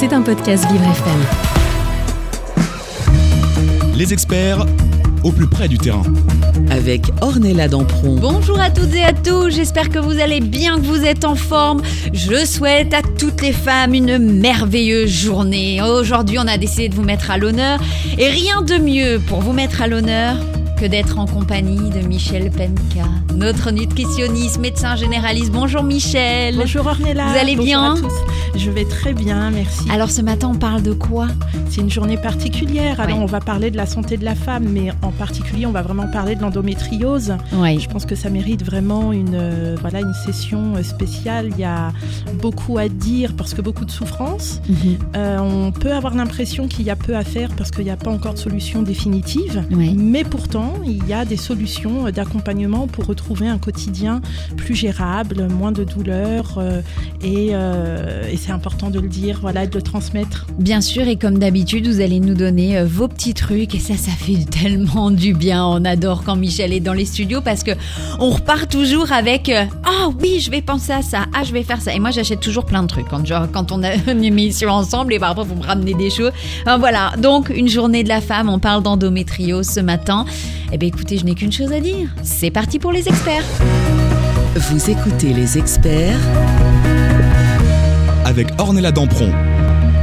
C'est un podcast Vivre FM. Les experts au plus près du terrain. Avec Ornella Dampron. Bonjour à toutes et à tous, j'espère que vous allez bien, que vous êtes en forme. Je souhaite à toutes les femmes une merveilleuse journée. Aujourd'hui, on a décidé de vous mettre à l'honneur. Et rien de mieux pour vous mettre à l'honneur que d'être en compagnie de Michel Penka, notre nutritionniste, médecin généraliste. Bonjour Michel. Bonjour Ornella. Vous allez Bonjour bien à tous. Je vais très bien, merci. Alors ce matin, on parle de quoi? C'est une journée particulière. Alors on va parler de la santé de la femme, mais en particulier, on va vraiment parler de l'endométriose. Oui. Je pense que ça mérite vraiment une, euh, voilà, une session euh, spéciale. Il y a beaucoup à dire parce que beaucoup de souffrance. Euh, on peut avoir l'impression qu'il y a peu à faire parce qu'il n'y a pas encore de solution définitive. Oui. Mais pourtant, il y a des solutions euh, d'accompagnement pour retrouver un quotidien plus gérable, moins de douleurs. euh, et euh, et c'est important de le dire, voilà, de le transmettre. Bien sûr, et comme d'habitude, vous allez nous donner euh, vos petits trucs, et ça, ça fait tellement du bien. On adore quand Michel est dans les studios parce que on repart toujours avec ah oui, je vais penser à ça, ah je vais faire ça. Et moi, j'achète toujours plein de trucs quand genre quand on a une émission ensemble et parfois vous me ramenez des choses. Voilà, donc une journée de la femme, on parle d'endométriose ce matin. Eh bien, écoutez, je n'ai qu'une chose à dire. C'est parti pour les experts. Vous écoutez les experts Avec Ornella Dampron.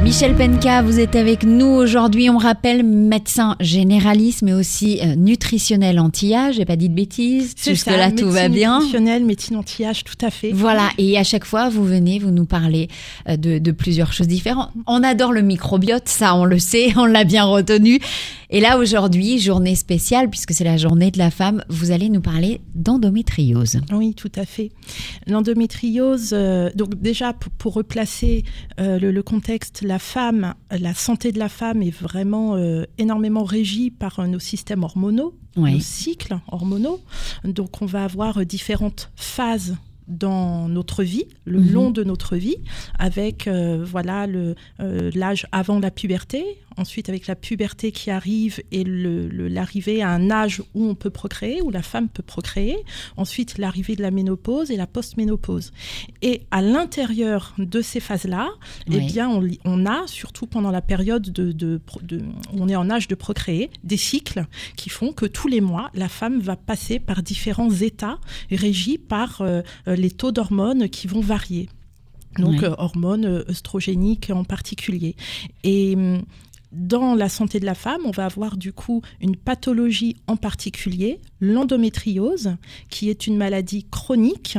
Michel Penka, vous êtes avec nous aujourd'hui. On rappelle médecin généraliste, mais aussi euh, nutritionnel anti-âge. J'ai pas dit de bêtises. C'est Jusque ça, là, tout va bien. nutritionnelle, médecine anti-âge, tout à fait. Voilà, et à chaque fois, vous venez, vous nous parlez euh, de, de plusieurs choses différentes. On adore le microbiote, ça on le sait, on l'a bien retenu. Et là, aujourd'hui, journée spéciale, puisque c'est la journée de la femme, vous allez nous parler d'endométriose. Oui, tout à fait. L'endométriose, euh, donc déjà pour, pour replacer euh, le, le contexte, la femme, la santé de la femme est vraiment euh, énormément régie par euh, nos systèmes hormonaux, Oui. nos cycles hormonaux. Donc on va avoir euh, différentes phases dans notre vie, le Mhm. long de notre vie, avec euh, voilà le euh, l'âge avant la puberté, ensuite avec la puberté qui arrive et l'arrivée à un âge où on peut procréer, où la femme peut procréer, ensuite l'arrivée de la ménopause et la post-ménopause. Et à l'intérieur de ces phases-là, eh bien on, on a, surtout pendant la période de, de, où on est en âge de procréer, des cycles qui font que tous les mois, la femme va passer par différents états régis par euh, euh, les taux d'hormones qui vont varier. Donc euh, hormones œstrogéniques en particulier. Et hum, dans la santé de la femme, on va avoir du coup une pathologie en particulier, l'endométriose, qui est une maladie chronique,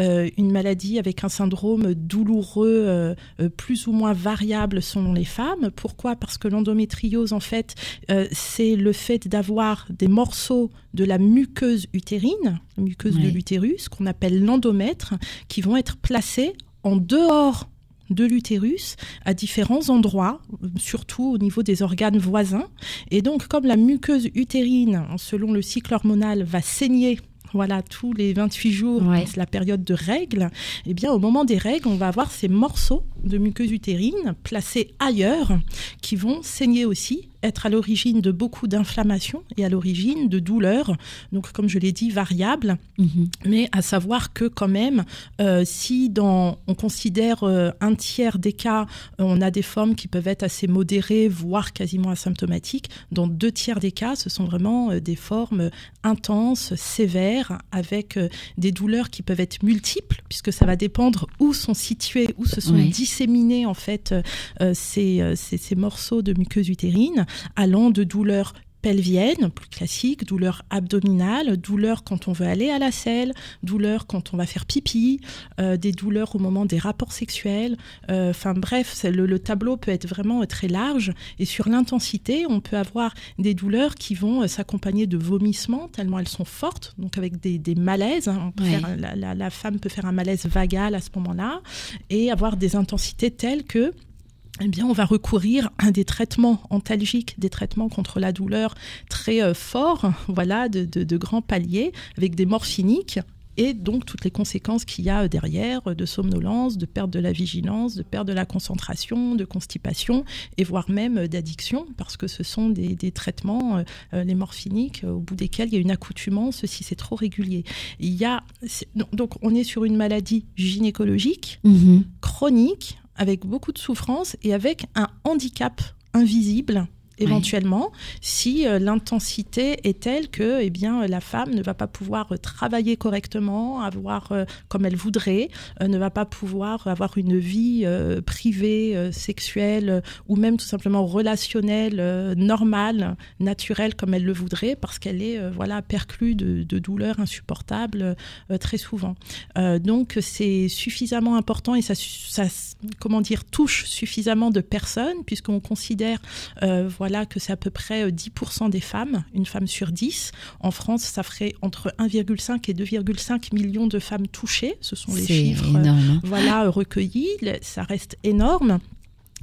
euh, une maladie avec un syndrome douloureux euh, euh, plus ou moins variable selon les femmes. Pourquoi? Parce que l'endométriose, en fait, euh, c'est le fait d'avoir des morceaux de la muqueuse utérine, la muqueuse de l'utérus, qu'on appelle l'endomètre, qui vont être placés en dehors de l'utérus à différents endroits, surtout au niveau des organes voisins. Et donc, comme la muqueuse utérine, selon le cycle hormonal, va saigner voilà, tous les 28 jours, Ouais. c'est la période de règles, eh bien, au moment des règles, on va avoir ces morceaux de muqueuse utérine placés ailleurs qui vont saigner aussi, être à l'origine de beaucoup d'inflammations et à l'origine de douleurs, donc comme je l'ai dit, variables, Mhm. mais à savoir que quand même, euh, si dans, on considère euh, un tiers des cas, euh, on a des formes qui peuvent être assez modérées, voire quasiment asymptomatiques, dans deux tiers des cas, ce sont vraiment des formes intenses, sévères, avec des douleurs qui peuvent être multiples, puisque ça va dépendre où sont situés, où se sont Oui. disséminés en fait euh, ces, ces, ces morceaux de muqueuse utérine, allant de douleurs pelviennes, plus classiques, douleurs abdominales, douleurs quand on veut aller à la selle, douleurs quand on va faire pipi, euh, des douleurs au moment des rapports sexuels. Euh, Enfin bref, le, le tableau peut être vraiment très large. Et sur l'intensité, on peut avoir des douleurs qui vont euh, s'accompagner de vomissements, tellement elles sont fortes, donc avec des, des malaises. hein. Faire- la femme peut faire un malaise vagal à ce moment-là et avoir des intensités telles que eh bien, on va recourir à des traitements antalgiques, des traitements contre la douleur très euh, forts, voilà, de, de- de grands paliers, avec des morphiniques. Et donc toutes les conséquences qu'il y a euh, derrière, euh, de somnolence, de perte de la vigilance, de perte de la concentration, de constipation, et voire même d'addiction, parce que ce sont des, des traitements, euh, les morphiniques, au bout desquels il y a une accoutumance si c'est trop régulier. Il y a, donc on est sur une maladie gynécologique, Mhm. chronique avec beaucoup de souffrance et avec un handicap invisible éventuellement, si euh, l'intensité est telle que eh bien, la femme ne va pas pouvoir euh, travailler correctement, avoir euh, comme elle voudrait, ne va pas pouvoir avoir une vie privée, sexuelle ou même tout simplement relationnelle, normale, naturelle comme elle le voudrait, parce qu'elle est voilà perclue de, douleurs insupportables très souvent. donc c'est suffisamment important et ça, ça, comment dire touche suffisamment de personnes puisqu'on considère voilà que c'est à peu près 10% euh, des femmes, une femme sur 10. En France, ça ferait entre 1,5 et 2,5 millions de femmes touchées. Ce sont les chiffres hein. voilà, recueillis. Ça reste énorme.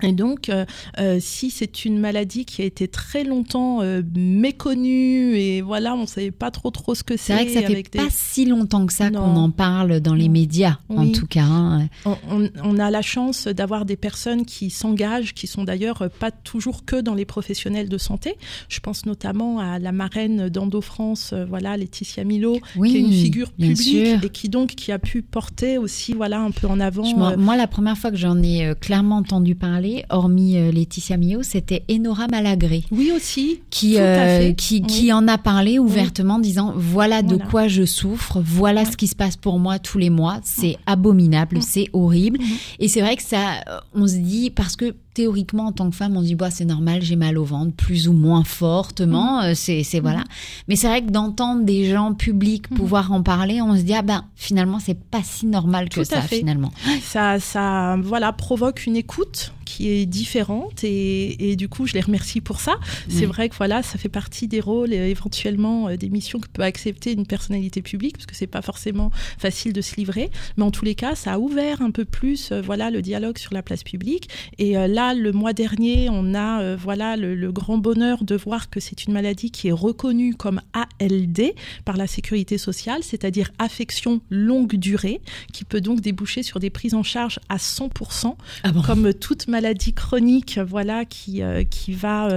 Et donc, euh, euh, si c'est une maladie qui a été très longtemps euh, méconnue et voilà, on ne savait pas trop trop ce que c'est. C'est vrai que ça fait pas si longtemps que ça qu'on en parle dans les médias, en tout cas. Hein. On, a la chance d'avoir des personnes qui s'engagent, qui sont d'ailleurs pas toujours que dans les professionnels de santé. Je pense notamment à la marraine d'Endo France, voilà, Laetitia Milo, qui est une figure publique et qui donc qui a pu porter aussi, voilà, un peu en avant. moi, la première fois que j'en ai clairement entendu parler hormis euh, Laetitia Mio, c'était Enora Malagré. Oui aussi. Qui, euh, qui, qui, en a parlé ouvertement, disant voilà, de quoi je souffre, voilà ce qui se passe pour moi tous les mois, c'est abominable, c'est horrible. Et c'est vrai que ça, on se dit, parce que théoriquement, en tant que femme, on se dit, bah, c'est normal, j'ai mal au ventre, plus ou moins fortement. Euh, c'est, c'est voilà. Mais c'est vrai que d'entendre des gens publics pouvoir en parler, on se dit, ah ben, finalement, c'est pas si normal que ça, finalement. Ça, ça, voilà, provoque une écoute qui est différente et, et, du coup je les remercie pour ça. C'est vrai que voilà, ça fait partie des rôles et éventuellement euh, des missions que peut accepter une personnalité publique parce que c'est pas forcément facile de se livrer, mais en tous les cas, ça a ouvert un peu plus euh, voilà le dialogue sur la place publique et euh, là le mois dernier, on a voilà le, le, grand bonheur de voir que c'est une maladie qui est reconnue comme ALD par la sécurité sociale, c'est-à-dire affection longue durée qui peut donc déboucher sur des prises en charge à 100% ah comme toute maladie maladie chronique, voilà, qui, euh, qui va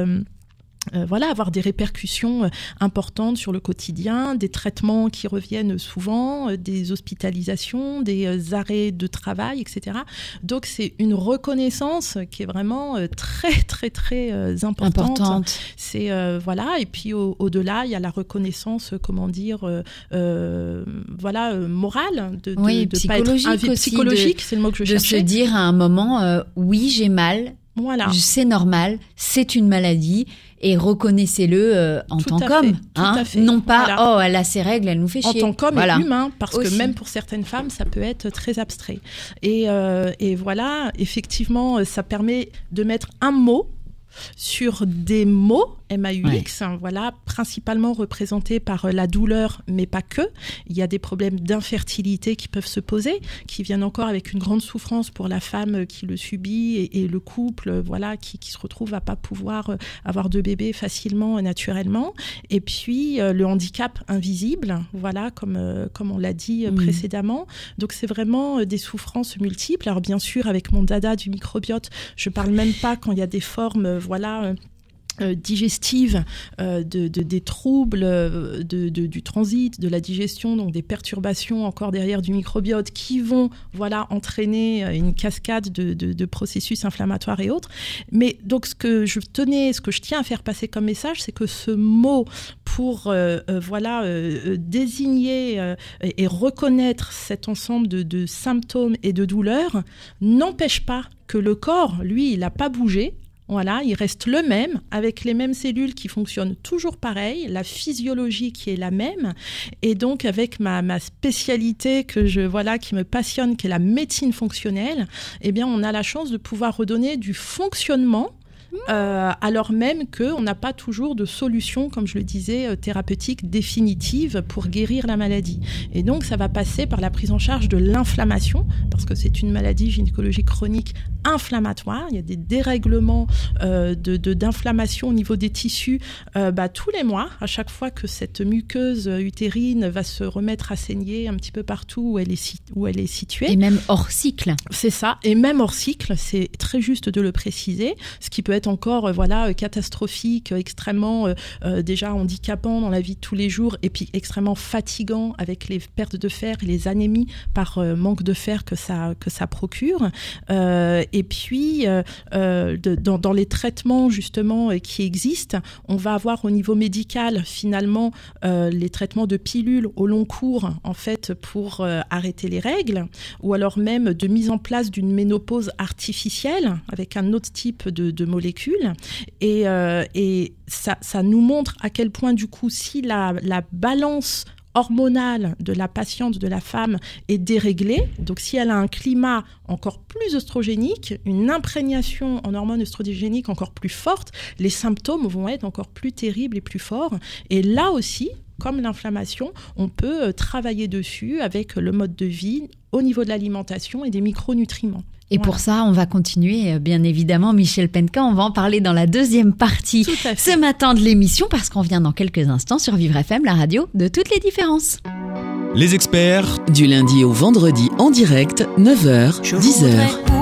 euh, voilà, avoir des répercussions euh, importantes sur le quotidien, des traitements qui reviennent souvent, euh, des hospitalisations, des arrêts de travail, etc. Donc c'est une reconnaissance qui est vraiment très très très importante. C'est voilà, et puis au-delà, il y a la reconnaissance, comment dire, voilà, morale, de, oui, psychologique, psychologique, c'est le mot que je cherchais. De se dire à un moment, oui, j'ai mal, voilà. C'est normal, c'est une maladie et reconnaissez-le euh, en tant qu'homme. Hein, non pas, oh, elle a ses règles, elle nous fait chier. En tant qu'homme et humain, parce que même pour certaines femmes, ça peut être très abstrait. Et, euh, et voilà, effectivement, ça permet de mettre un mot sur des mots MAUX, hein, voilà, principalement représentés par euh, la douleur, mais pas que. Il y a des problèmes d'infertilité qui peuvent se poser, qui viennent encore avec une grande souffrance pour la femme qui le subit et, le couple, euh, voilà, qui, se retrouve à pas pouvoir euh, avoir de bébé facilement, naturellement. Et puis le handicap invisible, voilà, comme comme on l'a dit mm. précédemment. Donc c'est vraiment des souffrances multiples. Alors bien sûr, avec mon dada du microbiote, je parle même pas quand il y a des formes, voilà euh, digestive, euh, de, des troubles euh, de, du transit, de la digestion, donc des perturbations encore derrière du microbiote qui vont voilà entraîner une cascade de, processus inflammatoires et autres. Mais donc ce que je tenais, ce que je tiens à faire passer comme message, c'est que ce mot pour voilà désigner et reconnaître cet ensemble de symptômes et de douleurs n'empêche pas que le corps, lui, il n'a pas bougé, voilà, il reste le même, avec les mêmes cellules qui fonctionnent toujours pareil, la physiologie qui est la même, et donc avec ma, ma spécialité que je voilà qui me passionne, qui est la médecine fonctionnelle, eh bien on a la chance de pouvoir redonner du fonctionnement euh, alors même qu'on n'a pas toujours de solution, comme je le disais, euh, thérapeutique définitive pour guérir la maladie. Et donc, ça va passer par la prise en charge de l'inflammation, parce que c'est une maladie gynécologique chronique inflammatoire. Il y a des dérèglements euh, d'inflammation au niveau des tissus bah, tous les mois, à chaque fois que cette muqueuse utérine va se remettre à saigner un petit peu partout où elle est, où elle est située. Et même hors cycle. C'est ça, et même hors cycle, c'est très juste de le préciser, ce qui peut être être encore euh, voilà catastrophique, extrêmement déjà handicapant dans la vie de tous les jours et puis extrêmement fatigant avec les pertes de fer et les anémies par manque de fer que ça que ça procure. Et puis dans, dans, les traitements justement qui existent, on va avoir au niveau médical finalement les traitements de pilules au long cours en fait pour arrêter les règles ou alors même de mise en place d'une ménopause artificielle avec un autre type de, molécules. Et, euh, ça, nous montre à quel point, du coup, si la balance hormonale de la patiente, de la femme, est déréglée, donc si elle a un climat encore plus oestrogénique, une imprégnation en hormones œstrogéniques encore plus forte, les symptômes vont être encore plus terribles et plus forts. Et là aussi, comme l'inflammation, on peut euh, travailler dessus avec le mode de vie au niveau de l'alimentation et des micronutriments. Et pour ça, on va continuer, euh, bien évidemment, Michel Penka. On va en parler dans la deuxième partie ce matin de l'émission, parce qu'on vient dans quelques instants sur Vivre FM, la radio de toutes les différences. Les experts. Du lundi au vendredi en direct, 9h, 10h.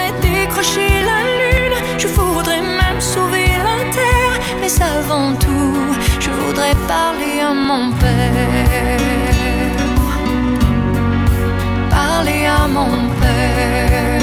la lune, je voudrais même sauver la terre, mais avant tout, je voudrais parler à mon père. Parler à mon père.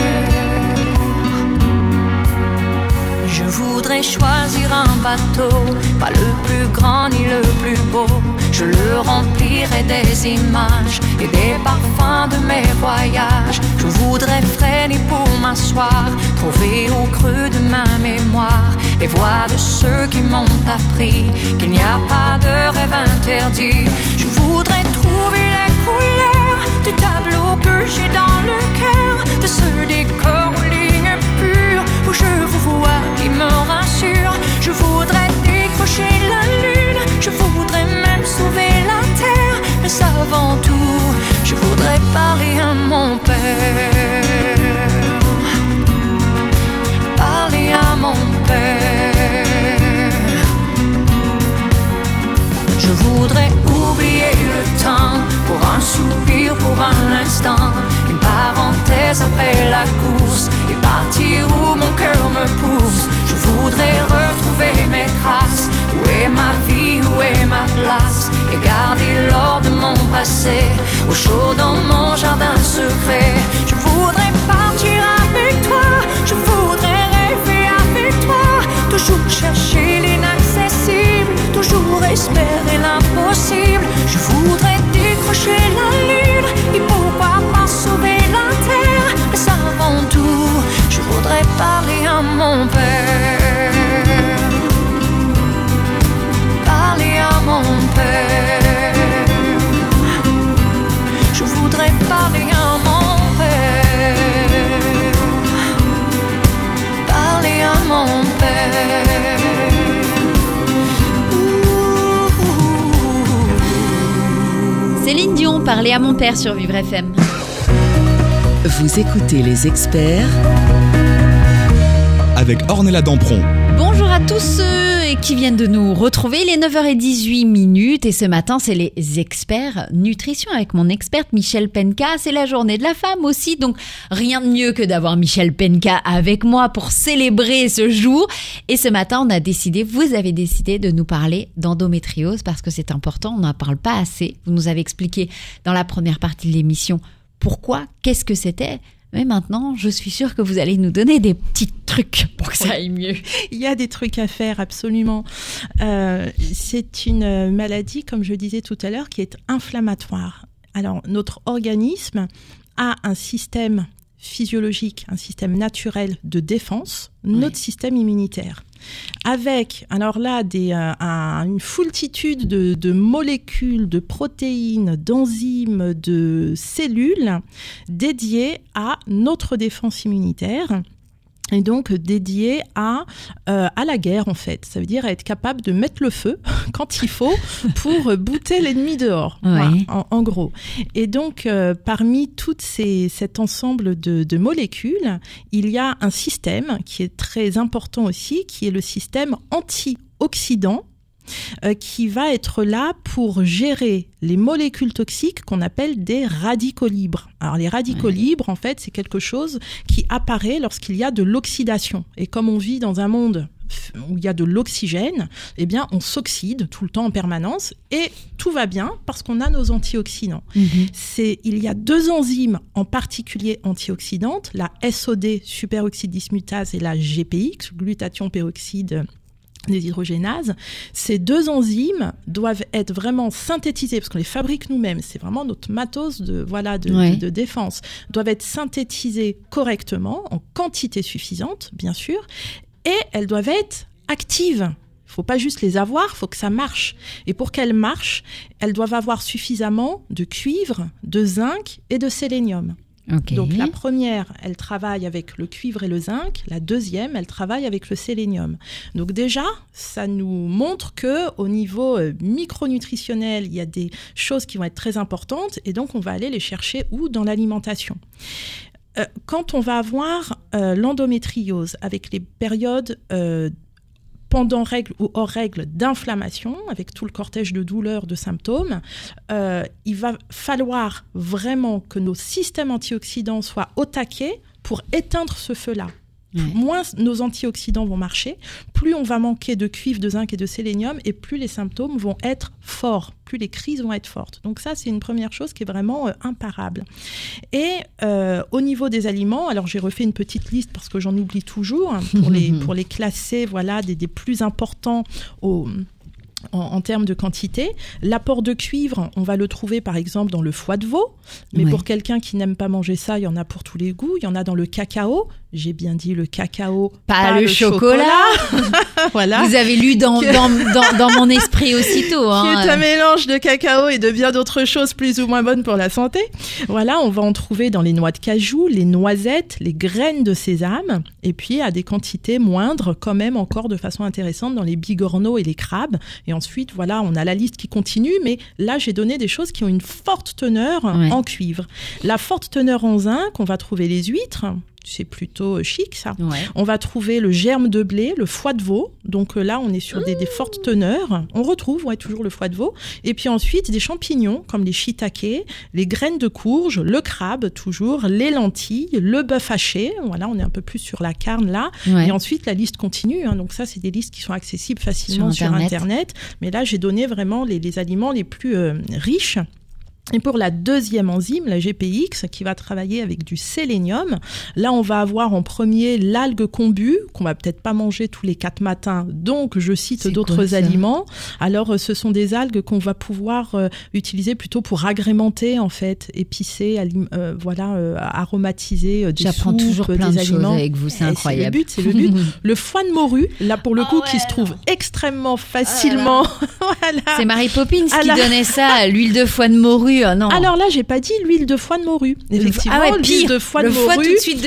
Je voudrais choisir un bateau, pas le plus grand ni le plus beau. Je le remplirai des images et des parfums de mes voyages. Je voudrais freiner pour m'asseoir, trouver au creux de ma mémoire les voix de ceux qui m'ont appris qu'il n'y a pas de rêve interdit. Je voudrais trouver les couleurs du tableau que j'ai dans le cœur, de ce décor aux lignes pures où je vous vois qui me rassure. Je voudrais décrocher la lune, sauver la terre, mais avant tout, je voudrais parler à mon père. Parler à mon père. Je voudrais oublier le temps pour un soupir, pour un instant, une parenthèse après la course et partir où mon cœur me pousse. Je voudrais retrouver mes traces. Où est ma vie, ma place Et garder l'or de mon passé au chaud dans mon jardin secret. Je voudrais partir avec toi, je voudrais rêver avec toi, toujours chercher l'inaccessible, toujours espérer l'impossible. Je voudrais décrocher la lune et pouvoir pas sauver la terre. Mais avant tout, je voudrais parler à mon père. Parlait à mon père sur Vivre FM. Vous écoutez les experts avec Ornella Dampron. Bonjour à tous ceux qui viennent de nous retrouver. Il est 9h18 minutes et ce matin, c'est les experts nutrition avec mon experte Michel Penka. C'est la journée de la femme aussi, donc rien de mieux que d'avoir Michel Penka avec moi pour célébrer ce jour. Et ce matin, on a décidé, vous avez décidé de nous parler d'endométriose parce que c'est important, on n'en parle pas assez. Vous nous avez expliqué dans la première partie de l'émission pourquoi, qu'est-ce que c'était. Mais maintenant, je suis sûre que vous allez nous donner des petits trucs pour que ça aille mieux. Il y a des trucs à faire, absolument. Euh, c'est une maladie, comme je disais tout à l'heure, qui est inflammatoire. Alors, notre organisme a un système physiologique, un système naturel de défense, notre système immunitaire avec, alors là, des, euh, un- une foultitude de, de molécules, de protéines, d'enzymes, de cellules dédiées à notre défense immunitaire. Et donc dédié à euh, à la guerre en fait. Ça veut dire être capable de mettre le feu quand il faut pour bouter l'ennemi dehors. en, gros. Et donc euh, parmi toutes ces cet ensemble de, de, molécules, il y a un système qui est très important aussi, qui est le système antioxydant euh, qui va être là pour gérer les molécules toxiques qu'on appelle des radicaux libres. Alors les radicaux libres, en fait, c'est quelque chose qui apparaît lorsqu'il y a de l'oxydation. Et comme on vit dans un monde où il y a de l'oxygène, eh bien, on s'oxyde tout le temps en permanence et tout va bien parce qu'on a nos antioxydants. Mhm. C'est, il y a deux enzymes en particulier antioxydantes, la SOD, superoxyde dismutase, et la GPX, glutathion peroxyde des hydrogénases, ces deux enzymes doivent être vraiment synthétisées parce qu'on les fabrique nous-mêmes. C'est vraiment notre matos de voilà de, de, défense. Doivent être synthétisées correctement en quantité suffisante, bien sûr, et elles doivent être actives. Il faut pas juste les avoir, faut que ça marche. Et pour qu'elles marchent, elles doivent avoir suffisamment de cuivre, de zinc et de sélénium. Donc la première, elle travaille avec le cuivre et le zinc. La deuxième, elle travaille avec le sélénium. Donc déjà, ça nous montre que au niveau euh, micronutritionnel, il y a des choses qui vont être très importantes et donc on va aller les chercher où? Dans l'alimentation. Euh, quand on va avoir euh, l'endométriose avec les périodes pendant règle ou hors règle d'inflammation, avec tout le cortège de douleurs, de symptômes, euh, il va falloir vraiment que nos systèmes antioxydants soient au taquet pour éteindre ce feu-là. Moins nos antioxydants vont marcher, plus on va manquer de cuivre, de zinc et de sélénium, et plus les symptômes vont être forts, plus les crises vont être fortes. Donc ça, c'est une première chose qui est vraiment euh, imparable. Et euh, au niveau des aliments, alors j'ai refait une petite liste parce que j'en oublie toujours hein, pour les pour les classer, voilà, des, des plus importants au en, termes de quantité. L'apport de cuivre, on va le trouver par exemple dans le foie de veau, mais pour quelqu'un qui n'aime pas manger ça, il y en a pour tous les goûts. Il y en a dans le cacao. J'ai bien dit le cacao, pas, le, chocolat. voilà. Vous avez lu dans, dans, dans, mon esprit aussitôt. Hein. Qui est un mélange de cacao et de bien d'autres choses plus ou moins bonnes pour la santé. Voilà, on va en trouver dans les noix de cajou, les noisettes, les graines de sésame, et puis à des quantités moindres, quand même encore de façon intéressante dans les bigorneaux et les crabes. Et ensuite, voilà, on a la liste qui continue, mais là, j'ai donné des choses qui ont une forte teneur en cuivre. La forte teneur en zinc, on va trouver les huîtres, c'est plutôt chic ça. On va trouver le germe de blé, le foie de veau. Donc euh, là, on est sur des, fortes teneurs. On retrouve ouais, toujours le foie de veau. Et puis ensuite, des champignons comme les shiitake, les graines de courge, le crabe toujours, les lentilles, le bœuf haché. Voilà, on est un peu plus sur la carne là. Et ensuite, la liste continue. Hein. Donc ça, c'est des listes qui sont accessibles facilement sur Internet. Mais là, j'ai donné vraiment les, aliments les plus euh, riches. Et pour la deuxième enzyme, la GPX, qui va travailler avec du sélénium, là on va avoir en premier l'algue kombu, qu'on va peut-être pas manger tous les quatre matins, donc je cite d'autres aliments. Alors euh, ce sont des algues qu'on va pouvoir euh, utiliser plutôt pour agrémenter en fait, épicer, euh, voilà, aromatiser des J'apprends toujours plein de choses avec vous, c'est incroyable. C'est le but, c'est le but. le foie de morue, là pour le ah coup, qui se trouve extrêmement facilement. voilà. C'est Marie Poppins qui donnait ça, l'huile de foie de morue ah Alors là, j'ai pas dit l'huile de foie de morue. Effectivement, ah l'huile de foie de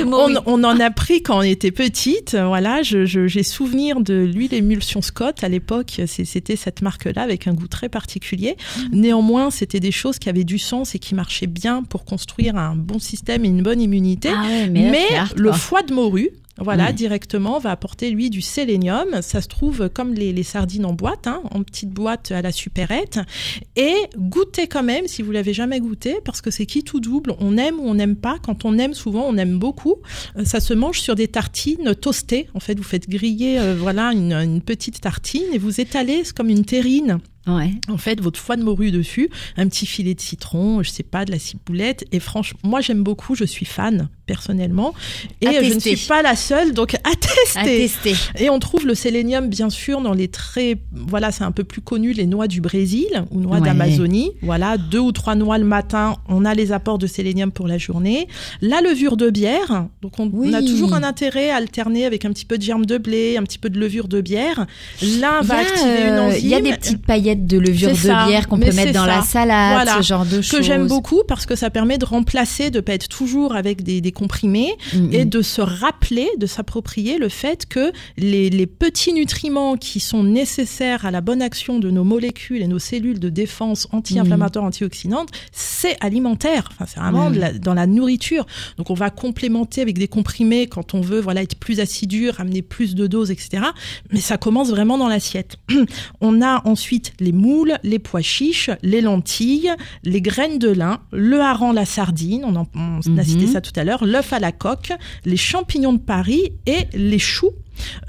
morue. On, en a pris quand on était petite. Voilà, j'ai souvenir de l'huile émulsion Scott à l'époque. C'était cette marque-là avec un goût très particulier. Mm. Néanmoins, c'était des choses qui avaient du sens et qui marchaient bien pour construire un bon système et une bonne immunité. Ah mais le foie de morue, voilà, directement, va apporter lui du sélénium. Ça se trouve comme les, sardines en boîte, hein, en petite boîte à la supérette. Et goûtez quand même si vous l'avez jamais goûté, parce que c'est qui tout double? On aime ou on n'aime pas. Quand on aime, souvent on aime beaucoup. Euh, ça se mange sur des tartines toastées. En fait, vous faites griller, euh, voilà, une, une, petite tartine et vous étalez comme une terrine Ouais. En fait, votre foie de morue dessus, un petit filet de citron, je sais pas, de la ciboulette. Et franchement, moi j'aime beaucoup, je suis fan personnellement. Et je ne suis pas la seule, donc à tester. Et on trouve le sélénium, bien sûr, dans les très, voilà, c'est un peu plus connu, les noix du Brésil ou noix d'Amazonie. Voilà, deux ou trois noix le matin, on a les apports de sélénium pour la journée. La levure de bière, donc on, a toujours un intérêt à alterner avec un petit peu de germe de blé, un petit peu de levure de bière. L'un va activer une enzyme. Il y a des petites paillettes de levure de bière qu'on peut mettre dans la salade, ce genre de choses. Que j'aime beaucoup parce que ça permet de remplacer, de pas être toujours avec des, comprimés Mhm. et de se rappeler, de s'approprier le fait que les, les petits nutriments qui sont nécessaires à la bonne action de nos molécules et nos cellules de défense anti-inflammatoires, antioxydantes, c'est alimentaire. Enfin, c'est vraiment la- dans la nourriture. Donc, on va complémenter avec des comprimés quand on veut, voilà, être plus assidu, ramener plus de doses, etc. Mais ça commence vraiment dans l'assiette. On a ensuite les moules, les pois chiches, les lentilles, les graines de lin, le hareng, la sardine, on, en, on a cité ça tout à l'heure, l'œuf à la coque, les champignons de Paris et les choux.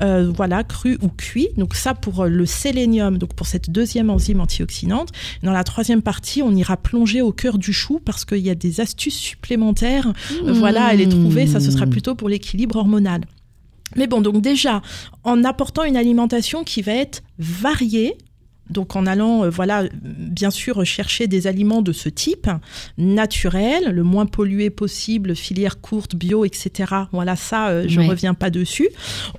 euh, voilà, crus ou cuits. Donc ça pour euh, le sélénium, donc pour cette deuxième enzyme antioxydante. Dans la troisième partie, on ira plonger au cœur du chou parce qu'il y a des astuces supplémentaires. Euh, Voilà, à les trouver. Ça, ce sera plutôt pour l'équilibre hormonal. Mais bon, donc déjà, en apportant une alimentation qui va être variée, donc en allant, euh, voilà, bien sûr, chercher des aliments de ce type, naturels, le moins pollué possible, filière courte, bio, etc. Voilà, ça, euh, je Ouais. reviens pas dessus.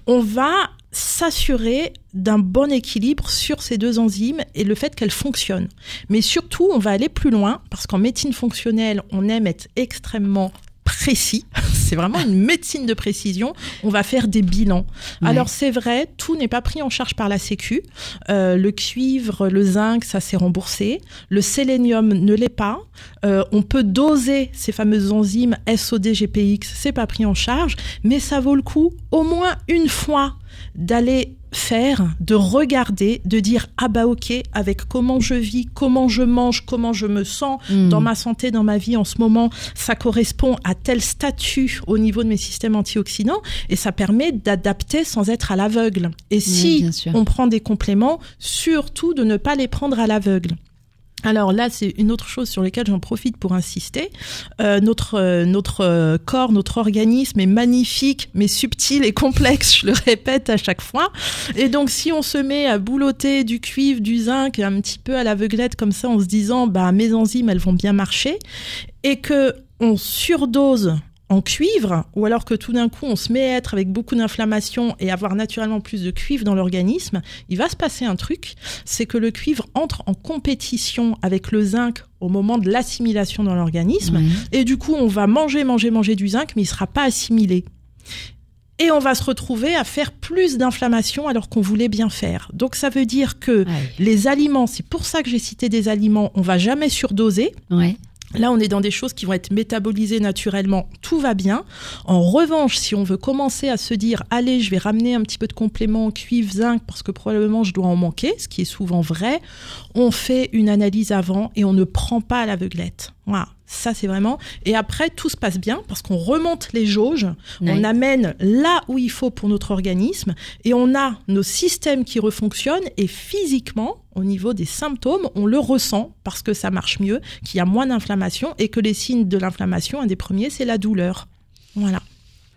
On va s'assurer d'un bon équilibre sur ces deux enzymes et le fait qu'elles fonctionnent. Mais surtout, on va aller plus loin parce qu'en médecine fonctionnelle, on aime être extrêmement précis. C'est vraiment une médecine de précision. On va faire des bilans. Ouais. Alors c'est vrai, tout n'est pas pris en charge par la Sécu. Euh, le cuivre, le zinc, ça c'est remboursé. Le sélénium ne l'est pas. Euh, on peut doser ces fameuses enzymes SOD, GPX, c'est pas pris en charge, mais ça vaut le coup au moins une fois d'aller faire, de regarder, de dire ah bah ok avec comment je vis, comment je mange, comment je me sens Mm. dans ma santé, dans ma vie en ce moment, ça correspond à tel statut au niveau de mes systèmes antioxydants et ça permet d'adapter sans être à l'aveugle. Et si on prend des compléments, surtout de ne pas les prendre à l'aveugle. Alors là, c'est une autre chose sur laquelle j'en profite pour insister. Euh, notre euh, notre euh, corps, notre organisme est magnifique, mais subtil et complexe. Je le répète à chaque fois. Et donc, si on se met à boulotter du cuivre, du zinc, un petit peu à l'aveuglette comme ça, en se disant, bah mes enzymes, elles vont bien marcher, et que on surdose en cuivre, ou alors que tout d'un coup on se met à être avec beaucoup d'inflammation et avoir naturellement plus de cuivre dans l'organisme, il va se passer un truc, c'est que le cuivre entre en compétition avec le zinc au moment de l'assimilation dans l'organisme, et du coup on va manger, manger, manger du zinc, mais il sera pas assimilé. Et on va se retrouver à faire plus d'inflammation alors qu'on voulait bien faire. Donc ça veut dire que les aliments, c'est pour ça que j'ai cité des aliments, on va jamais surdoser. Ouais. Là, on est dans des choses qui vont être métabolisées naturellement, tout va bien. En revanche, si on veut commencer à se dire, allez, je vais ramener un petit peu de complément cuivre, zinc, parce que probablement je dois en manquer, ce qui est souvent vrai, on fait une analyse avant et on ne prend pas à l'aveuglette. Voilà, ça c'est vraiment. Et après, tout se passe bien parce qu'on remonte les jauges, on amène là où il faut pour notre organisme et on a nos systèmes qui refonctionnent et physiquement, au niveau des symptômes, on le ressent parce que ça marche mieux, qu'il y a moins d'inflammation et que les signes de l'inflammation, un des premiers, c'est la douleur. Voilà.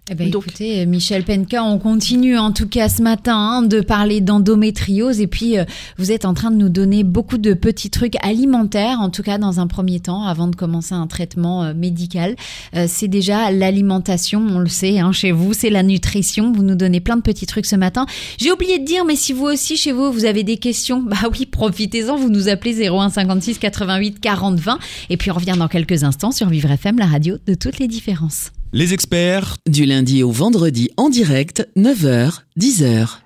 Eh ben, Donc- écoutez, Michel Penka, on continue en tout cas ce matin hein, de parler d'endométriose et puis euh, vous êtes en train de nous donner beaucoup de petits trucs alimentaires, en tout cas dans un premier temps, avant de commencer un traitement euh, médical. Euh, c'est déjà l'alimentation, on le sait, hein, chez vous, c'est la nutrition. Vous nous donnez plein de petits trucs ce matin. J'ai oublié de dire, mais si vous aussi chez vous, vous avez des questions, bah oui, profitez-en, vous nous appelez 01 56 88 40 20 et puis on revient dans quelques instants sur Vivre FM, la radio de toutes les différences. Les experts Du lundi au vendredi en direct, 9h, 10h.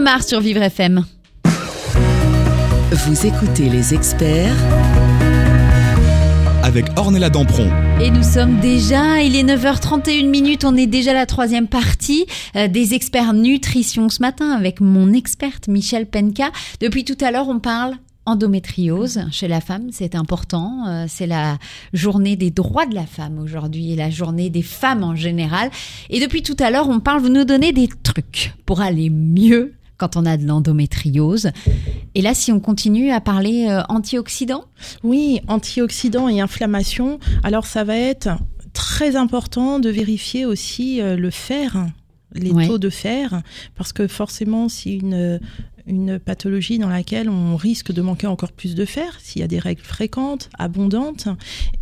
Grammar sur Vivre FM. Vous écoutez les experts avec Ornella Dampron. Et nous sommes déjà, il est 9h31 minutes, on est déjà à la troisième partie euh, des experts nutrition ce matin avec mon experte Michel Penka. Depuis tout à l'heure, on parle endométriose chez la femme, c'est important. Euh, c'est la journée des droits de la femme aujourd'hui et la journée des femmes en général. Et depuis tout à l'heure, on parle, vous nous donnez des trucs pour aller mieux quand on a de l'endométriose. Et là, si on continue à parler euh, antioxydants? Oui, antioxydants et inflammation. Alors ça va être très important de vérifier aussi euh, le fer les Ouais. taux de fer, parce que forcément, si une, une pathologie dans laquelle on risque de manquer encore plus de fer, s'il y a des règles fréquentes, abondantes,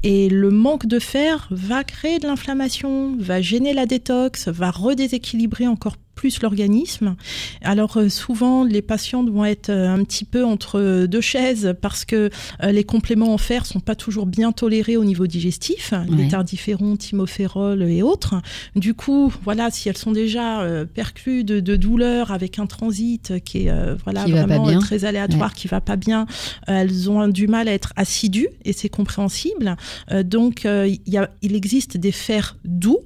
et le manque de fer va créer de l'inflammation, va gêner la détox, va redéséquilibrer encore plus l'organisme. Alors euh, souvent, les patientes vont être euh, un petit peu entre deux chaises parce que euh, les compléments en fer sont pas toujours bien tolérés au niveau digestif, Ouais. les tardiférons, thymophérols et autres. Du coup, voilà, si elles sont déjà euh, perclues de, de douleurs avec un transit qui est euh, voilà Qui vraiment euh, très aléatoire, qui va pas bien, euh, elles ont du mal à être assidues et c'est compréhensible. Euh, donc, euh, il y a, il existe des fers doux.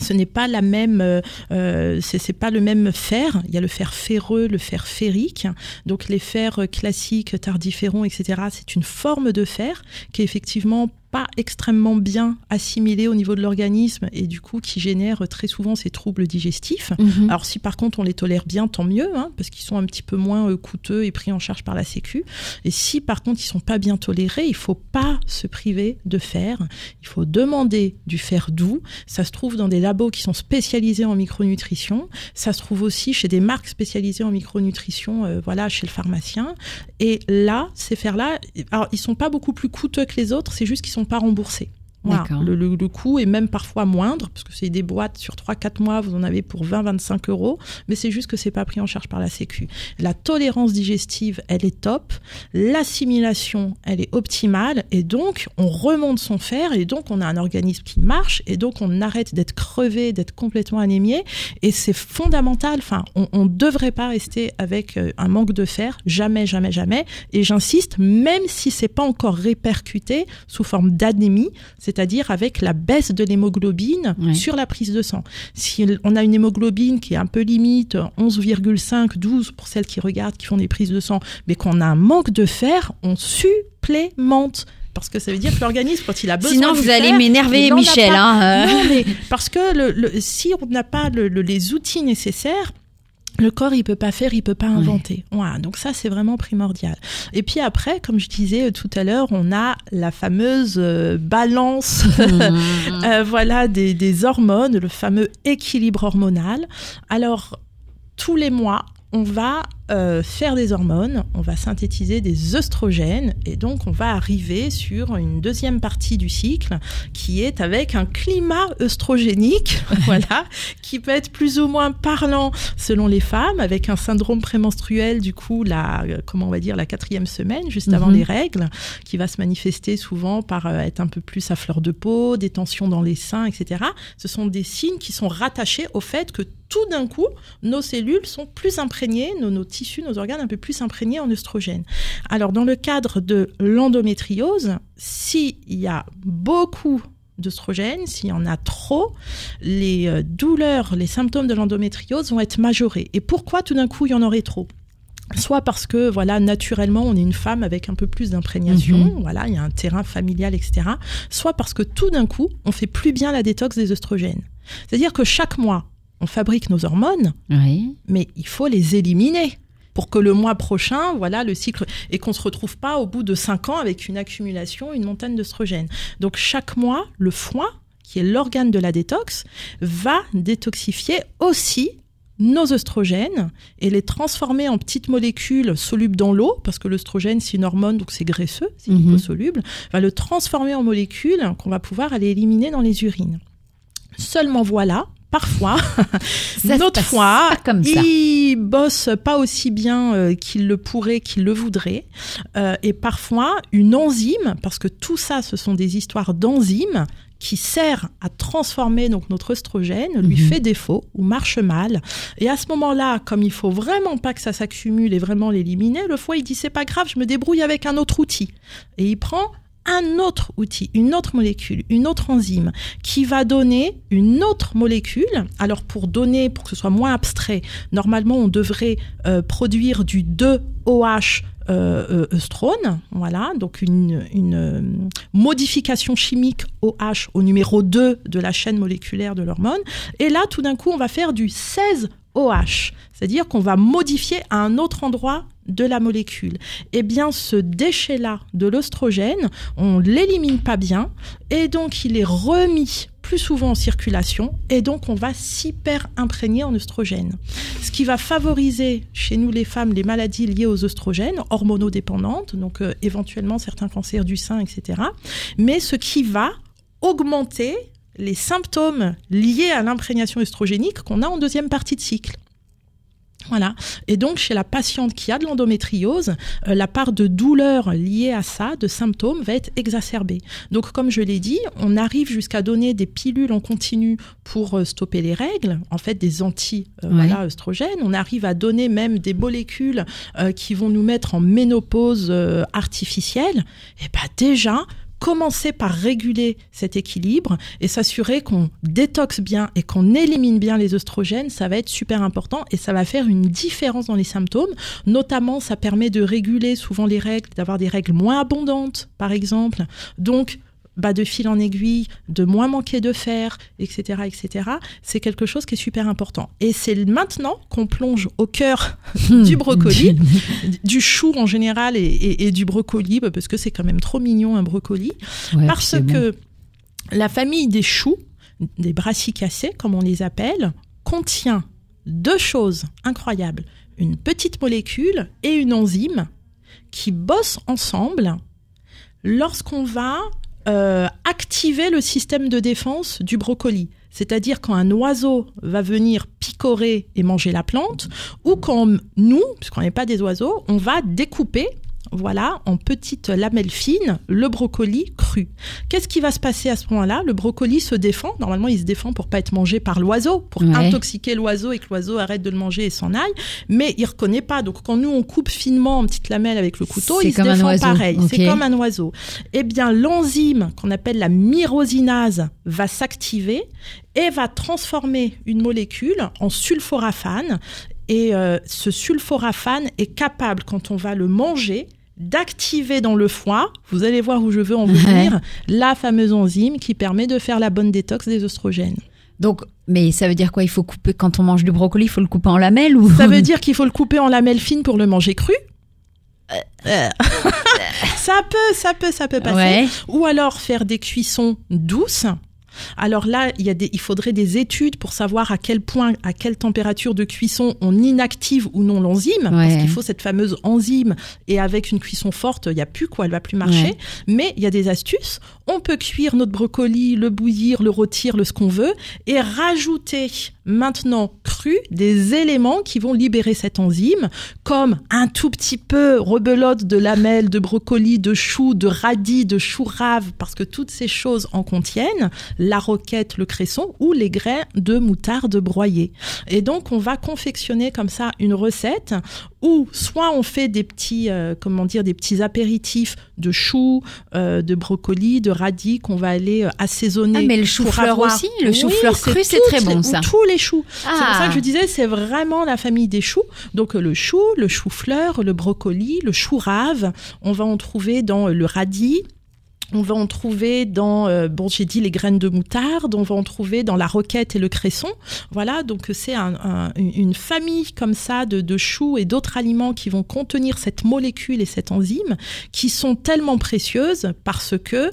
Ce n'est pas la même, euh, euh, c'est pas le même fer. Il y a le fer ferreux, le fer ferrique. Donc les fers classiques, tardiférons, etc. C'est une forme de fer qui est effectivement pas extrêmement bien assimilée au niveau de l'organisme et du coup qui génère très souvent ces troubles digestifs. Mhm. Alors si par contre on les tolère bien, tant mieux, hein, parce qu'ils sont un petit peu moins euh, coûteux et pris en charge par la Sécu. Et si par contre ils sont pas bien tolérés, il faut pas se priver de fer. Il faut demander du fer doux. Ça se trouve dans des labos qui sont spécialisés en micronutrition. Ça se trouve aussi chez des marques spécialisées en micronutrition, euh, voilà, chez le pharmacien. Et là, ces fers-là, alors ils sont pas beaucoup plus coûteux que les autres, c'est juste qu'ils sont pas remboursés. Voilà. Le, le- le coût est même parfois moindre, parce que c'est des boîtes sur 3-4 mois, vous en avez pour 20-25 euros, mais c'est juste que c'est pas pris en charge par la Sécu. La tolérance digestive, elle est top, l'assimilation, elle est optimale, et donc on remonte son fer, et donc on a un organisme qui marche, et donc on arrête d'être crevé, d'être complètement anémié, et c'est fondamental, enfin, on, on devrait pas rester avec euh, un manque de fer, jamais, jamais, jamais, et j'insiste, même si c'est pas encore répercuté sous forme d'anémie, c'est-à-dire avec la baisse de l'hémoglobine sur la prise de sang. Si on a une hémoglobine qui est un peu limite, 11,5, 12 pour celles qui regardent, qui font des prises de sang, mais qu'on a un manque de fer, on supplémente. Parce que ça veut dire que l'organisme, quand il a besoin Sinon, vous allez m'énerver, Michel. hein, euh. Non, mais parce que le, le- si on n'a pas le- le- les outils nécessaires, le corps, il peut pas faire, il peut pas inventer. Voilà, donc ça, c'est vraiment primordial. Et puis après, comme je disais euh, tout à l'heure, on a la fameuse euh, balance, euh, voilà, des, des hormones, le fameux équilibre hormonal. Alors, tous les mois, on va euh, faire des hormones, on va synthétiser des œstrogènes et donc on va arriver sur une deuxième partie du cycle qui est avec un climat œstrogénique, voilà, qui peut être plus ou moins parlant selon les femmes, avec un syndrome prémenstruel du coup la euh, comment on va dire la quatrième semaine juste avant Mhm. les règles, qui va se manifester souvent par euh, être un peu plus à fleur de peau, des tensions dans les seins, etc. Ce sont des signes qui sont rattachés au fait que tout d'un coup, nos cellules sont plus imprégnées, nos, nos tissus, nos organes un peu plus imprégnés en œstrogènes. Alors, dans le cadre de l'endométriose, s'il y a beaucoup d'œstrogènes, s'il y en a trop, les euh, douleurs, les symptômes de l'endométriose vont être majorés. Et pourquoi tout d'un coup il y en aurait trop? Soit parce que voilà naturellement on est une femme avec un peu plus d'imprégnation, Mhm. voilà il y a un terrain familial etc. Soit parce que tout d'un coup on fait plus bien la détox des œstrogènes. C'est-à-dire que chaque mois on fabrique nos hormones, Oui. mais il faut les éliminer pour que le mois prochain, voilà, le cycle, et qu'on se retrouve pas au bout de cinq ans avec une accumulation, une montagne d'œstrogènes. Donc chaque mois, le foie, qui est l'organe de la détox, va détoxifier aussi nos œstrogènes et les transformer en petites molécules solubles dans l'eau, parce que l'œstrogène, c'est une hormone, donc c'est graisseux, c'est liposoluble, va le transformer en molécules qu'on va pouvoir aller éliminer dans les urines. Seulement voilà, parfois, notre pas comme ça. il bosse pas aussi bien euh, qu'il le pourrait, qu'il le voudrait. Euh, et parfois, une enzyme, parce que tout ça, ce sont des histoires d'enzymes qui sert à transformer donc notre oestrogène lui Mhm. fait défaut ou marche mal. Et à ce moment-là, comme il faut vraiment pas que ça s'accumule et vraiment l'éliminer, le foie il dit c'est pas grave, je me débrouille avec un autre outil. Et il prend un autre outil, une autre molécule, une autre enzyme qui va donner une autre molécule. Alors pour donner, pour que ce soit moins abstrait, normalement on devrait euh, produire du 2OH euh, euh, voilà, donc une, une euh, modification chimique OH au numéro 2 de la chaîne moléculaire de l'hormone. Et là, tout d'un coup, on va faire du 16OH, c'est-à-dire qu'on va modifier à un autre endroit de la molécule. Eh bien, ce déchet-là de l'oestrogène, on l'élimine pas bien, et donc il est remis plus souvent en circulation, et donc on va s'hyper imprégner en oestrogène. Ce qui va favoriser chez nous les femmes les maladies liées aux oestrogènes, hormonodépendantes, donc euh, éventuellement certains cancers du sein, etc. Mais ce qui va augmenter les symptômes liés à l'imprégnation œstrogénique qu'on a en deuxième partie de cycle. Voilà. Et donc, chez la patiente qui a de l'endométriose, euh, la part de douleur liée à ça, de symptômes, va être exacerbée. Donc, comme je l'ai dit, on arrive jusqu'à donner des pilules en continu pour euh, stopper les règles, en fait, des anti euh, Ouais. voilà, œstrogènes. On arrive à donner même des molécules qui vont nous mettre en ménopause artificielle. Et ben déjà, commencer par réguler cet équilibre et s'assurer qu'on détoxe bien et qu'on élimine bien les oestrogènes, ça va être super important et ça va faire une différence dans les symptômes. Notamment, ça permet de réguler souvent les règles, d'avoir des règles moins abondantes, par exemple. Donc, bah, de fil en aiguille, de moins manquer de fer, etc., etc. C'est quelque chose qui est super important. Et c'est maintenant qu'on plonge au cœur du brocoli, du chou en général et, et- et du brocoli, bah, parce que c'est quand même trop mignon un brocoli. Ouais, parce que la famille des choux, des brassicacées comme on les appelle, contient deux choses incroyables. Une petite molécule et une enzyme qui bossent ensemble lorsqu'on va euh, activer le système de défense du brocoli. C'est-à-dire quand un oiseau va venir picorer et manger la plante, ou quand nous, puisqu'on n'est pas des oiseaux, on va découper voilà, en petites lamelles fines, le brocoli cru. Qu'est-ce qui va se passer à ce moment-là? Le brocoli se défend. Normalement, il se défend pour pas être mangé par l'oiseau, pour Ouais. intoxiquer l'oiseau et que l'oiseau arrête de le manger et s'en aille. Mais il reconnaît pas. Donc, quand nous on coupe finement en petites lamelles avec le couteau, il se défend pareil. C'est comme un oiseau. Eh bien, l'enzyme qu'on appelle la myrosinase va s'activer et va transformer une molécule en sulforaphane. Et euh, ce sulforaphane est capable, quand on va le manger, d'activer dans le foie, vous allez voir où je veux en venir, la fameuse enzyme qui permet de faire la bonne détox des oestrogènes. Donc, mais ça veut dire quoi? Il faut couper quand on mange du brocoli, il faut le couper en lamelles ou? Ça veut dire qu'il faut le couper en lamelles fines pour le manger cru? Euh. ça peut, ça peut, ça peut passer. Ouais. Ou alors faire des cuissons douces. Alors là, il, y a des, il faudrait des études pour savoir à quel point, à quelle température de cuisson on inactive ou non l'enzyme. Parce qu'il faut cette fameuse enzyme. Et avec une cuisson forte, il n'y a plus quoi, elle va plus marcher. Ouais. Mais il y a des astuces. On peut cuire notre brocoli, le bouillir, le rôtir, le ce qu'on veut. Et rajouter maintenant cru des éléments qui vont libérer cette enzyme, comme un tout petit peu rebelote de lamelles, de brocoli, de choux, de radis, de chou rave, parce que toutes ces choses en contiennent, la roquette, le cresson ou les grains de moutarde broyée. Et donc, on va confectionner comme ça une recette où soit on fait des petits, euh, comment dire, des petits apéritifs de choux, euh, de brocoli, de radis qu'on va aller euh, assaisonner. Ah, mais le chou-fleur aussi, le Oui, chou-fleur cru, c'est très bon, ça. Tous les choux. C'est pour Ah. ça que je disais, c'est vraiment la famille des choux. Donc le chou, le chou-fleur, le brocoli, le chou rave. On va en trouver dans le radis. On va en trouver dans, euh, bon, j'ai dit les graines de moutarde, on va en trouver dans la roquette et le cresson. Voilà, donc c'est un- un- une famille comme ça de, de choux et d'autres aliments qui vont contenir cette molécule et cette enzyme qui sont tellement précieuses parce que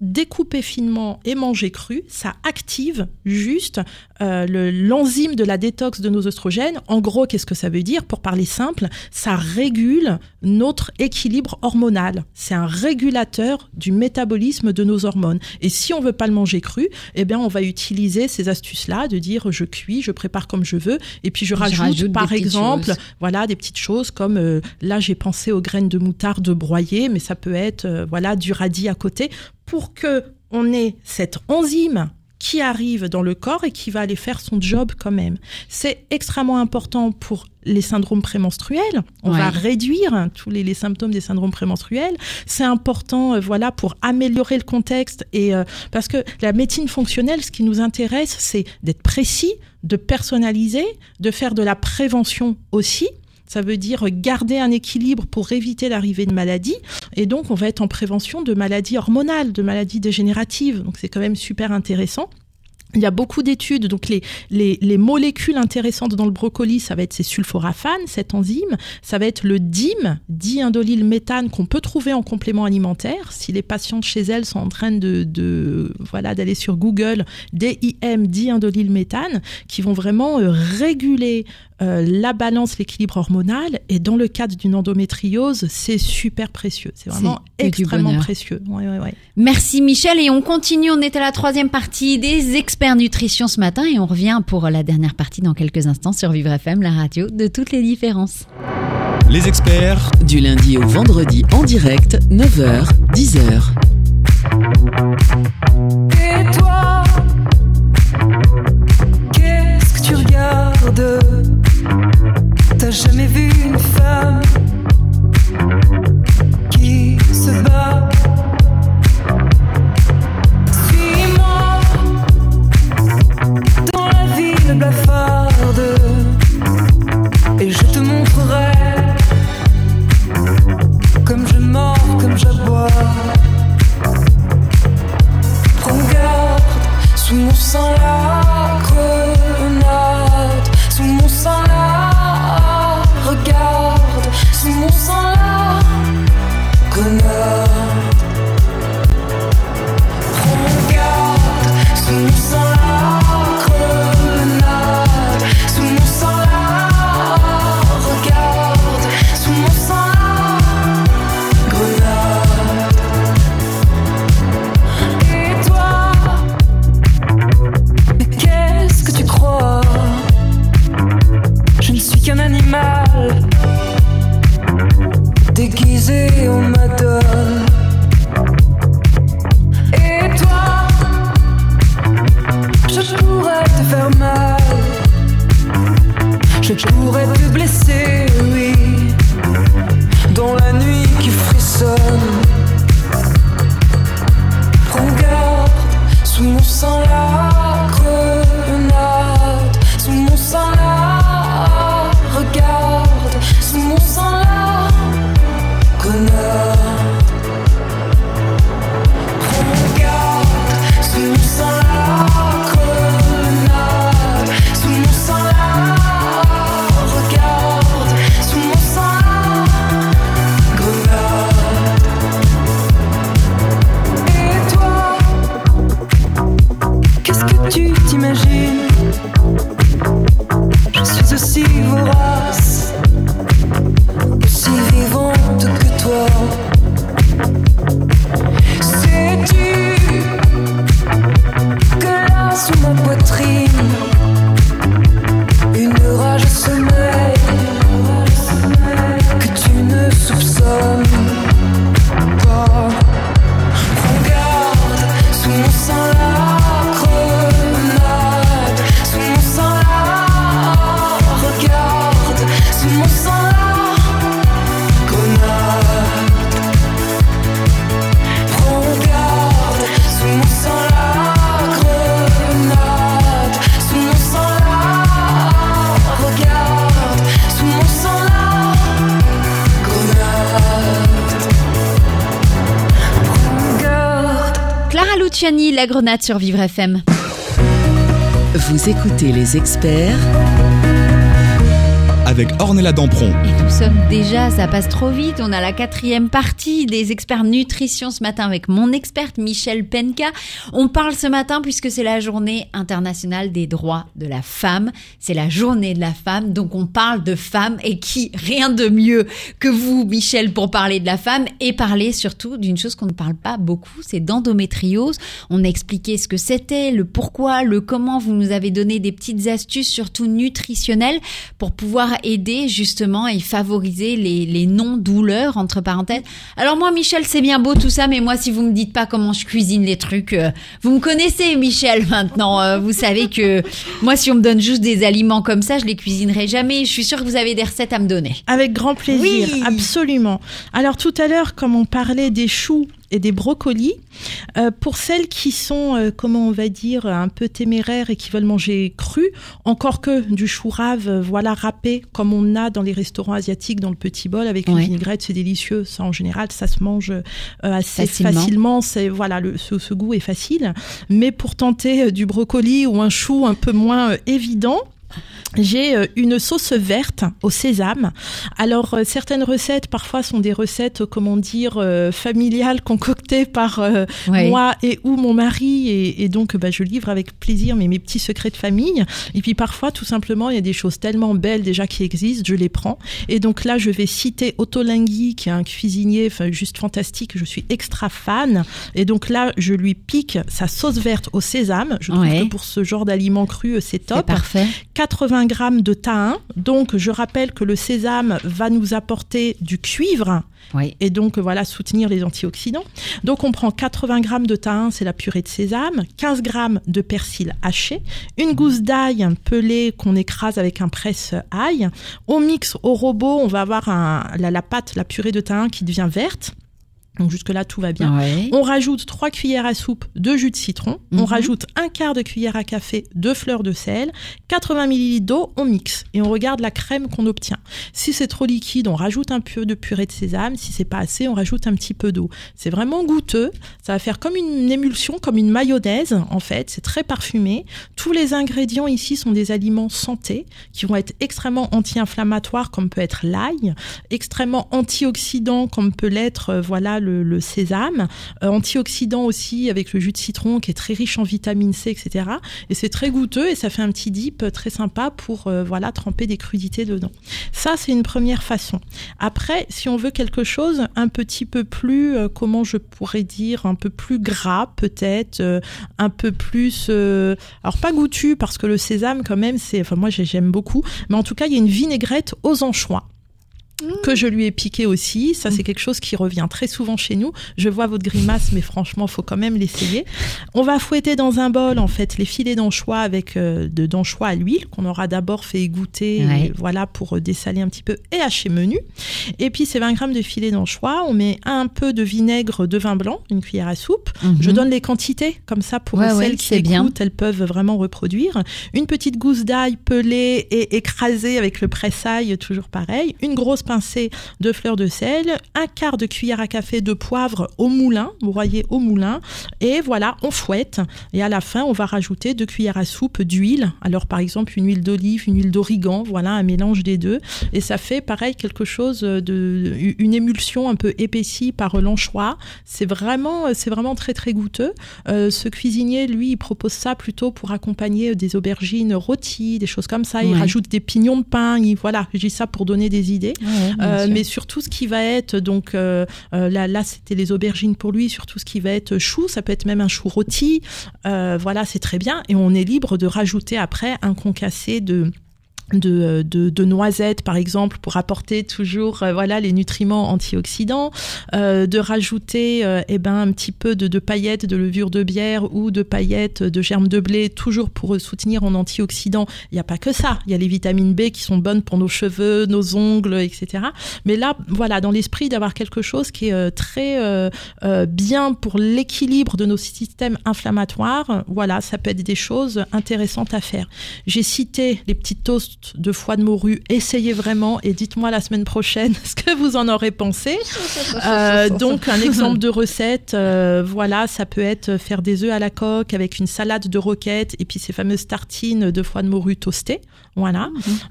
découper finement et manger cru, ça active juste euh, le- l'enzyme de la détox de nos oestrogènes. En gros, qu'est-ce que ça veut dire? Pour parler simple, ça régule notre équilibre hormonal. C'est un régulateur du métabolisme de nos hormones. Et si on veut pas le manger cru, eh bien, on va utiliser ces astuces-là de dire je cuis, je prépare comme je veux, et puis je, Je rajoute, rajoute par exemple, voilà, des petites choses comme euh, là, j'ai pensé aux graines de moutarde broyées, mais ça peut être euh, voilà du radis à côté pour que on ait cette enzyme qui arrive dans le corps et qui va aller faire son job quand même. C'est extrêmement important pour les syndromes prémenstruels. On Ouais. va réduire hein, tous les, les symptômes des syndromes prémenstruels. C'est important, euh, voilà, pour améliorer le contexte et euh, parce que la médecine fonctionnelle, ce qui nous intéresse, c'est d'être précis, de personnaliser, de faire de la prévention aussi. Ça veut dire garder un équilibre pour éviter l'arrivée de maladies. Et donc, on va être en prévention de maladies hormonales, de maladies dégénératives. Donc, c'est quand même super intéressant. Il y a beaucoup d'études, donc les, les, les molécules intéressantes dans le brocoli, ça va être ces sulforaphanes, cette enzyme, ça va être le DIM, diindolyl méthane, qu'on peut trouver en complément alimentaire. Si les patientes chez elles sont en train de, de voilà d'aller sur Google, DIM, diindolyl méthane, qui vont vraiment euh, réguler euh, la balance, l'équilibre hormonal. Et dans le cadre d'une endométriose, c'est super précieux. C'est vraiment extrêmement précieux. Ouais, ouais, ouais. Merci Michel et on continue, on est à la troisième partie des experts nutrition ce matin et on revient pour la dernière partie dans quelques instants sur Vivre FM, la radio de toutes les différences. Les experts Du lundi au vendredi en direct, 9h, 10h. Et toi, jamais vu une femme grenade sur Vivre FM. Vous écoutez les experts avec Ornella Dampron. Et nous sommes déjà, ça passe trop vite. On a la quatrième partie des experts nutrition ce matin avec mon experte Michel Penka. On parle ce matin puisque c'est la journée internationale des droits de la femme. C'est la journée de la femme. Donc on parle de femmes et qui, rien de mieux que vous, Michel, pour parler de la femme et parler surtout d'une chose qu'on ne parle pas beaucoup, c'est d'endométriose. On a expliqué ce que c'était, le pourquoi, le comment. Vous nous avez donné des petites astuces, surtout nutritionnelles, pour pouvoir aider justement et favoriser les, les non-douleurs, entre parenthèses. Alors moi, Michel, c'est bien beau tout ça, mais moi, si vous me dites pas comment je cuisine les trucs, euh, vous me connaissez, Michel, maintenant. Euh, vous savez que moi, si on me donne juste des aliments comme ça, je les cuisinerai jamais. Je suis sûre que vous avez des recettes à me donner. Avec grand plaisir, Oui. absolument. Alors tout à l'heure, comme on parlait des choux et des brocolis, euh, pour celles qui sont, euh, comment on va dire, un peu téméraires et qui veulent manger cru, encore que du chou rave, euh, voilà, râpé, comme on a dans les restaurants asiatiques, dans le petit bol, avec une vinaigrette, c'est délicieux. Ça, en général, ça se mange assez Facilement. facilement. C'est voilà, le, ce, ce goût est facile. Mais pour tenter du brocoli ou un chou un peu moins évident, j'ai euh, une sauce verte au sésame. Alors euh, certaines recettes parfois sont des recettes euh, comment dire euh, familiales concoctées par euh, moi et ou mon mari et, et donc bah, je livre avec plaisir mes, mes petits secrets de famille. Et puis parfois tout simplement il y a des choses tellement belles déjà qui existent, je les prends. Et donc là je vais citer Otto Lingui qui est un cuisinier juste fantastique, je suis extra fan. Et donc là je lui pique sa sauce verte au sésame. Je trouve Ouais. que pour ce genre d'aliment cru c'est C'est top. parfait. 80 grammes de thym. Donc, je rappelle que le sésame va nous apporter du cuivre Oui. et donc voilà soutenir les antioxydants. Donc, on prend 80 grammes de thym, c'est la purée de sésame, 15 grammes de persil haché, une gousse d'ail pelée qu'on écrase avec un presse-ail. On mixe au robot, on va avoir un- la, la pâte, la purée de thym qui devient verte. Donc jusque-là, tout va bien. Ouais. On rajoute 3 cuillères à soupe de jus de citron. On Mhm. rajoute un quart de cuillère à café de fleur de sel. 80 ml d'eau, on mixe et on regarde la crème qu'on obtient. Si c'est trop liquide, on rajoute un peu de purée de sésame. Si c'est pas assez, on rajoute un petit peu d'eau. C'est vraiment goûteux. Ça va faire comme une émulsion, comme une mayonnaise en fait. C'est très parfumé. Tous les ingrédients ici sont des aliments santé qui vont être extrêmement anti-inflammatoires comme peut être l'ail, extrêmement antioxydants comme peut l'être euh, voilà le, le sésame, euh, antioxydant aussi avec le jus de citron qui est très riche en vitamine C, etc. Et c'est très goûteux et ça fait un petit dip très sympa pour euh, voilà tremper des crudités dedans. Ça c'est une première façon. Après, si on veut quelque chose un petit peu plus, euh, comment je pourrais dire, un peu plus gras peut-être, un peu plus, euh, alors pas goûtu parce que le sésame quand même c'est, enfin moi j'ai- j'aime beaucoup, mais en tout cas il y a une vinaigrette aux anchois que je lui ai piqué aussi. Ça, c'est quelque chose qui revient très souvent chez nous. Je vois votre grimace, mais franchement, faut quand même l'essayer. On va fouetter dans un bol, en fait, les filets d'anchois avec euh, de d'anchois à l'huile qu'on aura d'abord fait égoutter, Ouais. et voilà, pour euh, dessaler un petit peu et hacher menu. Et puis, c'est 20 grammes de filets d'anchois. On met un peu de vinaigre de vin blanc, une cuillère à soupe. Je Mhm. donne les quantités, comme ça, pour Ouais, celles ouais, qui c'est bien. écoutent, elles peuvent vraiment reproduire. Une petite gousse d'ail pelée et écrasée avec le pressail, toujours pareil. Une grosse pincée de fleurs de sel. Un quart de cuillère à café de poivre au moulin, broyé au moulin. Et voilà, on fouette. Et à la fin, on va rajouter deux cuillères à soupe d'huile. Alors, par exemple, une huile d'olive, une huile d'origan, voilà, un mélange des deux. Et ça fait, pareil, quelque chose de, une émulsion un peu épaissie par l'anchois. C'est vraiment, c'est vraiment très, très goûteux. Euh, ce cuisinier, lui, il propose ça plutôt pour accompagner des aubergines rôties, des choses comme ça. Il Ouais. rajoute des pignons de pain. Il, voilà, je dis ça pour donner des idées. Ouais, Euh, mais surtout ce qui va être donc euh, euh, là là c'était les aubergines pour lui surtout ce qui va être chou ça peut être même un chou rôti. Voilà c'est très bien. Et on est libre de rajouter après un concassé de de, de, de noisettes par exemple pour apporter toujours euh, voilà les nutriments antioxydants euh, de rajouter euh, eh ben un petit peu de, de paillettes de levure de bière ou de paillettes de germes de blé toujours pour soutenir en antioxydants. Il n'y a pas que ça. Il y a les vitamines B qui sont bonnes pour nos cheveux nos ongles etc mais là voilà dans l'esprit d'avoir quelque chose qui est euh, très euh, euh, bien pour l'équilibre de nos systèmes inflammatoires voilà ça peut être des choses intéressantes à faire. J'ai cité les petites toasts de foie de morue. Essayez vraiment et dites-moi la semaine prochaine ce que vous en aurez pensé. Euh, donc un exemple de recette, euh, voilà, ça peut être faire des œufs à la coque avec une salade de roquettes et puis ces fameuses tartines de foie de morue toastées. Voilà.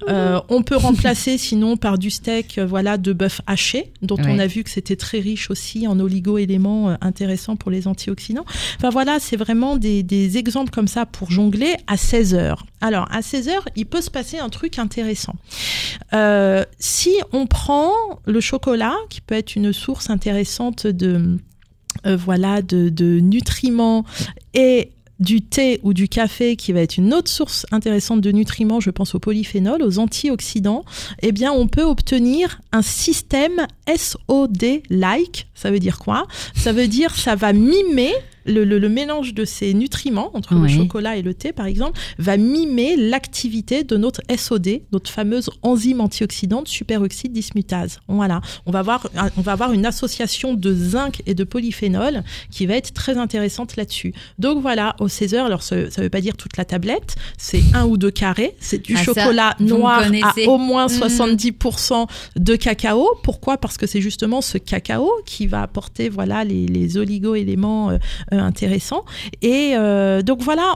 Euh, on peut remplacer sinon par du steak, euh, voilà, de bœuf haché, dont on a vu que c'était très riche aussi en oligo-éléments euh, intéressants pour les antioxydants. Enfin voilà, c'est vraiment des, des exemples comme ça pour jongler à 16 heures. Alors à 16 heures, il peut se passer un truc intéressant. Euh, si on prend le chocolat, qui peut être une source intéressante de euh, voilà de, de nutriments et du thé ou du café, qui va être une autre source intéressante de nutriments, je pense aux polyphénols, aux antioxydants, eh bien, on peut obtenir un système SOD-like. Ça veut dire quoi? Ça veut dire ça va mimer le, le- le mélange de ces nutriments, entre le chocolat et le thé par exemple, va mimer l'activité de notre SOD, notre fameuse enzyme antioxydante superoxyde dismutase. Voilà, on va avoir, on va avoir une association de zinc et de polyphénol qui va être très intéressante là-dessus. Donc voilà, au 16 heures, alors ça, ça veut pas dire toute la tablette, c'est un ou deux carrés, c'est du Ah, chocolat noir à au moins Mhm. 70% de cacao. Pourquoi? Parce que c'est justement ce cacao qui va apporter voilà les, les oligo-éléments euh, euh, intéressants. Et euh, donc voilà,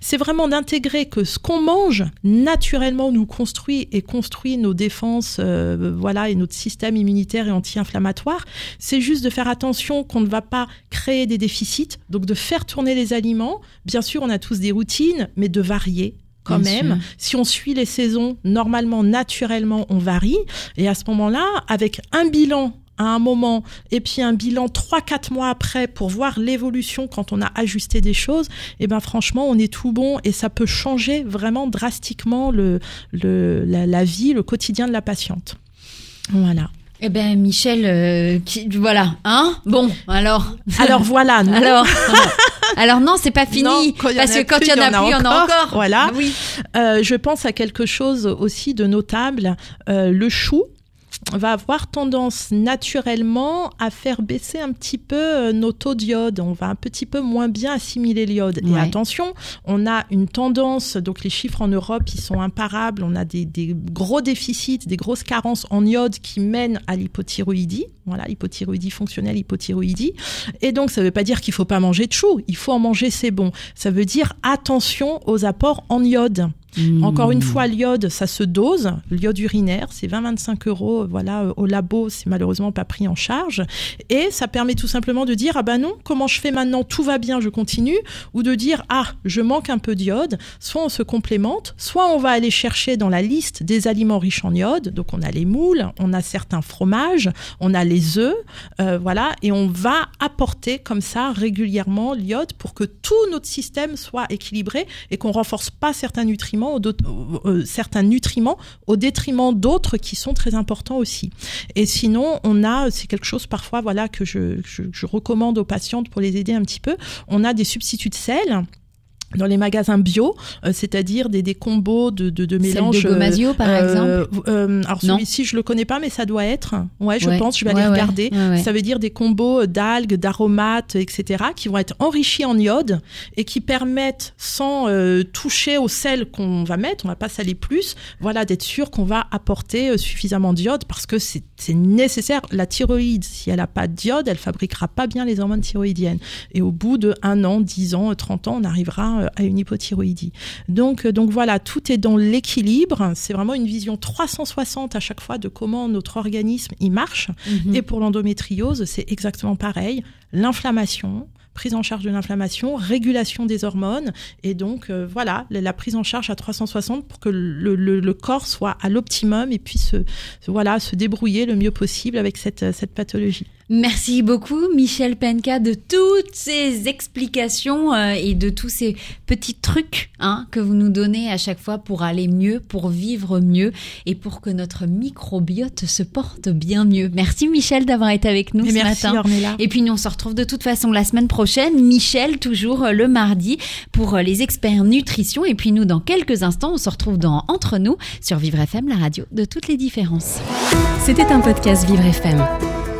c'est vraiment d'intégrer que ce qu'on mange naturellement nous construit et construit nos défenses, euh, voilà, et notre système immunitaire et anti-inflammatoire. C'est juste de faire attention qu'on ne va pas créer des déficits, donc de faire tourner les aliments. Bien sûr, on a tous des routines, mais de varier quand Bien même. sûr. Si on suit les saisons, normalement, naturellement, on varie. Et à ce moment-là, avec un bilan à un moment et puis un bilan 3-4 mois après pour voir l'évolution quand on a ajusté des choses, et ben franchement on est tout bon et ça peut changer vraiment drastiquement le, le, la, la vie, le quotidien de la patiente. Voilà. Eh ben Michel, euh, qui, voilà, hein? Bon, alors. Alors voilà, Alors, alors non, c'est pas fini. Non, parce que quand il y en a plus, il y en a encore. Voilà. Oui. Euh, je pense à quelque chose aussi de notable. Euh, le chou va avoir tendance naturellement à faire baisser un petit peu euh, nos taux d'iode. On va un petit peu moins bien assimiler l'iode. Et attention, on a une tendance, donc les chiffres en Europe, ils sont imparables. On a des, des gros déficits, des grosses carences en iode qui mènent à l'hypothyroïdie. Voilà, hypothyroïdie fonctionnelle, hypothyroïdie. Et donc, ça ne veut pas dire qu'il faut pas manger de chou. Il faut en manger, c'est bon. Ça veut dire attention aux apports en iode. Encore une fois, l'iode, ça se dose. L'iode urinaire, c'est 20-25 euros. Voilà, euh, au labo, c'est malheureusement pas pris en charge. Et ça permet tout simplement de dire, ah ben non, comment je fais maintenant Tout va bien, je continue. Ou de dire, ah, je manque un peu d'iode. Soit on se complémente, soit on va aller chercher dans la liste des aliments riches en iode. Donc on a les moules, on a certains fromages, on a les œufs, euh, voilà, et on va apporter comme ça régulièrement l'iode pour que tout notre système soit équilibré et qu'on renforce pas certains nutriments, certains nutriments au détriment d'autres qui sont très importants aussi. Et sinon, on a, c'est quelque chose parfois, voilà, que je, je, je recommande aux patientes pour les aider un petit peu. On a des substituts de sel dans les magasins bio, euh, c'est-à-dire des, des combos de, de, de Celle mélanges. de Gomasio, par euh, euh, alors celui-ci, je le connais pas, mais ça doit être. Ouais, je Ouais. pense, je vais Ouais, aller ouais. regarder. Ça veut dire des combos d'algues, d'aromates, etc., qui vont être enrichis en iode et qui permettent, sans euh, toucher au sel qu'on va mettre, on va pas saler plus, voilà, d'être sûr qu'on va apporter euh, suffisamment d'iode parce que c'est nécessaire. La thyroïde, si elle a pas d'iode, elle fabriquera pas bien les hormones thyroïdiennes. Et au bout de un an, 10 ans, 30 ans, on arrivera euh, à une hypothyroïdie. Donc, euh, donc voilà, tout est dans l'équilibre. C'est vraiment une vision 360 à chaque fois de comment notre organisme y marche. Mhm. Et pour l'endométriose, c'est exactement pareil. L'inflammation, prise en charge de l'inflammation, régulation des hormones, et donc euh, voilà, la, la prise en charge à 360 pour que le, le- le corps soit à l'optimum et puisse se, se- voilà, se débrouiller le mieux possible avec cette, cette pathologie. Merci beaucoup, Michel Penka, de toutes ces explications euh, et de tous ces petits trucs hein, que vous nous donnez à chaque fois pour aller mieux, pour vivre mieux et pour que notre microbiote se porte bien mieux. Merci, Michel, d'avoir été avec nous Et ce merci matin. Ornella. Et puis nous on se retrouve de toute façon la semaine prochaine, Michel toujours euh, le mardi pour euh, les experts nutrition et puis nous dans quelques instants on se retrouve dans Entre nous sur Vivre FM, la radio de toutes les différences. C'était un podcast Vivre FM.